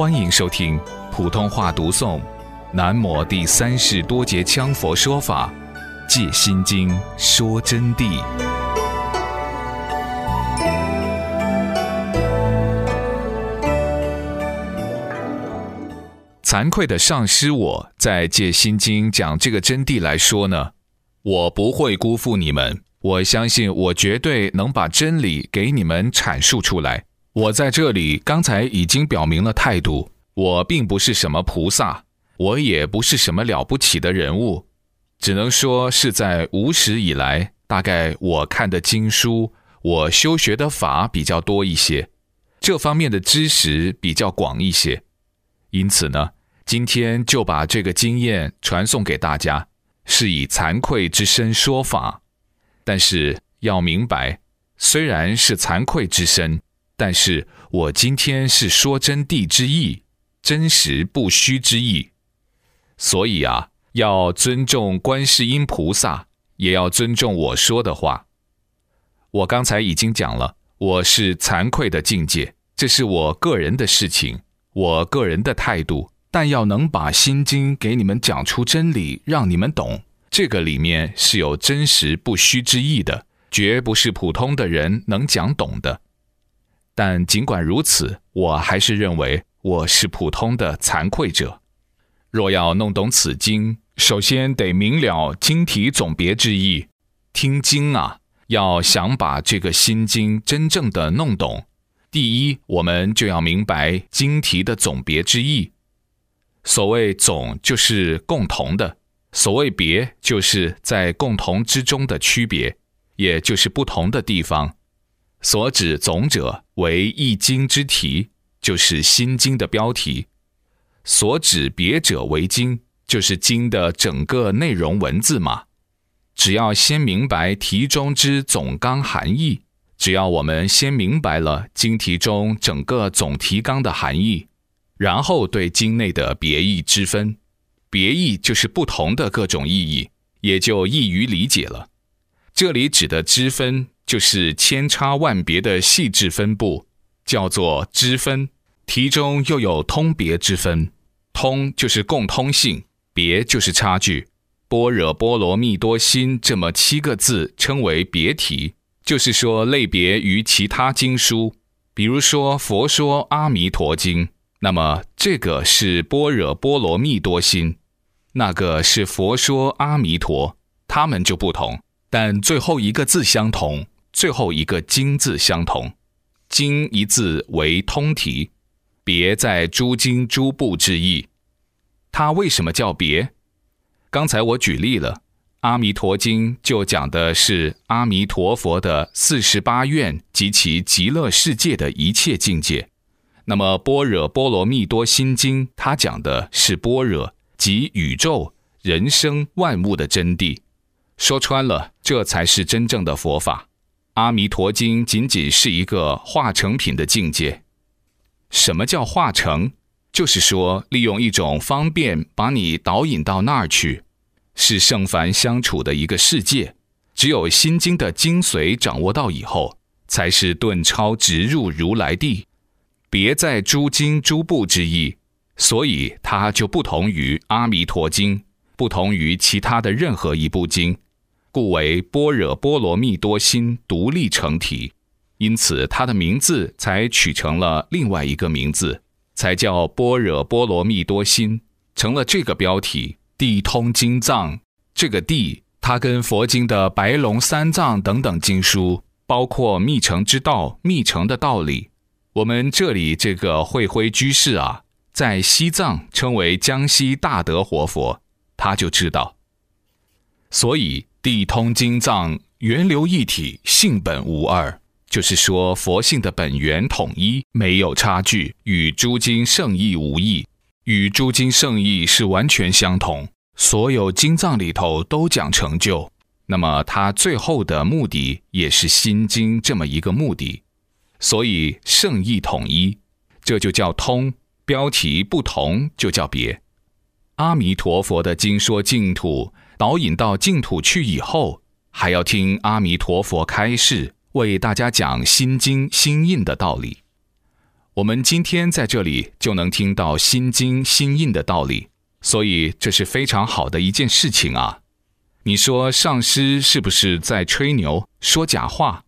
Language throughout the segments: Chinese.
欢迎收听普通话读诵《南摩第三世多杰羌佛说法·借心经说真谛》。惭愧的上师，我在借心经讲这个真谛来说呢，我不会辜负你们，我相信我绝对能把真理给你们阐述出来。我在这里刚才已经表明了态度，我并不是什么菩萨，我也不是什么了不起的人物，只能说是在无始以来，大概我看的经书，我修学的法比较多一些，这方面的知识比较广一些，因此呢，今天就把这个经验传送给大家，是以惭愧之身说法，但是要明白，虽然是惭愧之身。但是我今天是说真谛之意，真实不虚之意，所以啊，要尊重观世音菩萨，也要尊重我说的话。我刚才已经讲了，我是惭愧的境界，这是我个人的事情，我个人的态度。但要能把心经给你们讲出真理，让你们懂，这个里面是有真实不虚之意的，绝不是普通的人能讲懂的。但尽管如此，我还是认为我是普通的惭愧者。若要弄懂此经，首先得明了经题总别之意。听经啊，要想把这个心经真正的弄懂，第一，我们就要明白经题的总别之意。所谓总，就是共同的；所谓别，就是在共同之中的区别，也就是不同的地方。所指总者为一经之题，就是心经的标题；所指别者为经，就是经的整个内容文字嘛。只要先明白题中之总纲含义，只要我们先明白了经题中整个总提纲的含义，然后对经内的别义之分，别义就是不同的各种意义，也就易于理解了。这里指的之分。就是千差万别的细致分布，叫做支分。题中又有通别之分，通就是共通性，别就是差距。般若波罗蜜多心这么七个字称为别题，就是说类别于其他经书。比如说《佛说阿弥陀经》，那么这个是般若波罗蜜多心，那个是佛说阿弥陀，它们就不同，但最后一个字相同。最后一个“经”字相同，“经”一字为通体，别在诸经诸部之意。它为什么叫别？刚才我举例了，《阿弥陀经》就讲的是阿弥陀佛的四十八愿及其极乐世界的一切境界。那么《般若波罗蜜多心经》它讲的是般若及宇宙、人生、万物的真谛。说穿了，这才是真正的佛法。阿弥陀经仅仅是一个化成品的境界。什么叫化成？就是说，利用一种方便把你导引到那儿去，是圣凡相处的一个世界。只有心经的精髓掌握到以后，才是顿超直入如来地。别在诸经诸部之意，所以它就不同于阿弥陀经，不同于其他的任何一部经。故为般若波罗蜜多心独立成体，因此他的名字才取成了另外一个名字，才叫般若波罗蜜多心，成了这个标题。地通经藏，这个地，它跟佛经的白龙三藏等等经书，包括密乘之道、密乘的道理，我们这里这个慧辉居士啊，在西藏称为江西大德活佛，他就知道，所以。地通经藏，源流一体，性本无二。就是说，佛性的本源统一，没有差距，与诸经圣意无异，与诸经圣意是完全相同。所有经藏里头都讲成就，那么它最后的目的也是心经这么一个目的。所以圣意统一，这就叫通；标题不同，就叫别。阿弥陀佛的经说净土。导引到净土去以后，还要听阿弥陀佛开示，为大家讲心经心印的道理。我们今天在这里就能听到心经心印的道理，所以这是非常好的一件事情啊！你说上师是不是在吹牛说假话？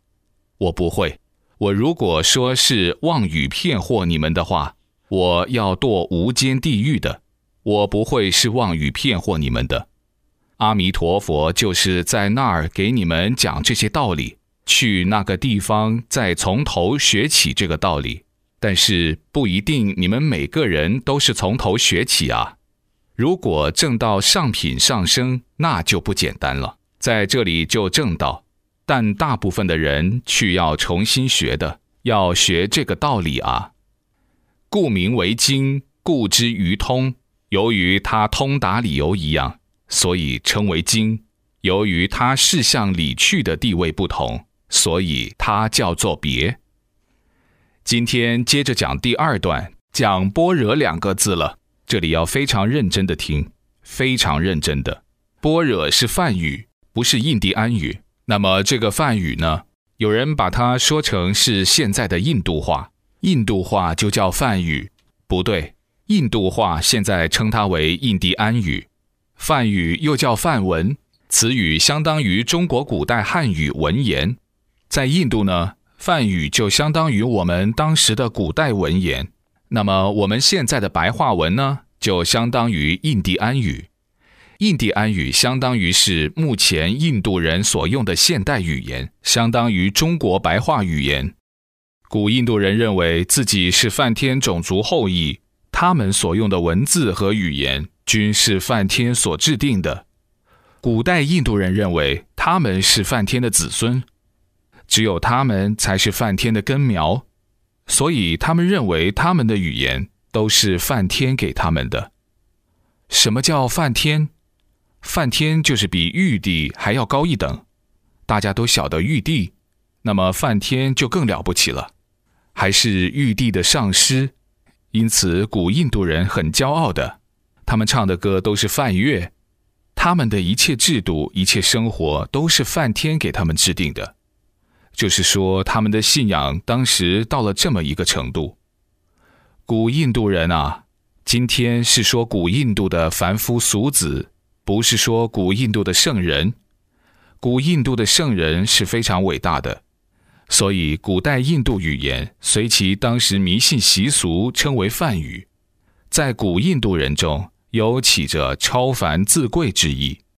我不会。我如果说是妄语骗惑你们的话，我要堕无间地狱的。我不会是妄语骗惑你们的。阿弥陀佛就是在那儿给你们讲这些道理，去那个地方再从头学起这个道理。但是不一定你们每个人都是从头学起啊。如果正到上品上升，那就不简单了，在这里就挣到。但大部分的人去要重新学的，要学这个道理啊。故名为经，故之于通。由于它通达理由一样，所以称为经。由于它事项理去的地位不同，所以它叫做别。今天接着讲第二段，讲般若两个字了。这里要非常认真的听，非常认真的。般若是梵语，不是印第安语。那么这个梵语呢？有人把它说成是现在的印度话，印度话就叫梵语，不对，印度话现在称它为印第安语，梵语又叫梵文，词语相当于中国古代汉语文言，在印度呢，梵语就相当于我们当时的古代文言，那么我们现在的白话文呢，就相当于印第安语。印第安语相当于是目前印度人所用的现代语言，相当于中国白话语言。古印度人认为自己是梵天种族后裔，他们所用的文字和语言均是梵天所制定的。古代印度人认为他们是梵天的子孙，只有他们才是梵天的根苗，所以他们认为他们的语言都是梵天给他们的。什么叫梵天？梵天就是比玉帝还要高一等，大家都晓得玉帝，那么梵天就更了不起了，还是玉帝的上师，因此古印度人很骄傲的，他们唱的歌都是梵乐，他们的一切制度、一切生活都是梵天给他们制定的，就是说他们的信仰当时到了这么一个程度。古印度人啊，今天是说古印度的凡夫俗子。不是说古印度的圣人，古印度的圣人是非常伟大的，所以古代印度语言随其当时迷信习俗称为梵语，在古印度人中有起着超凡自贵之意。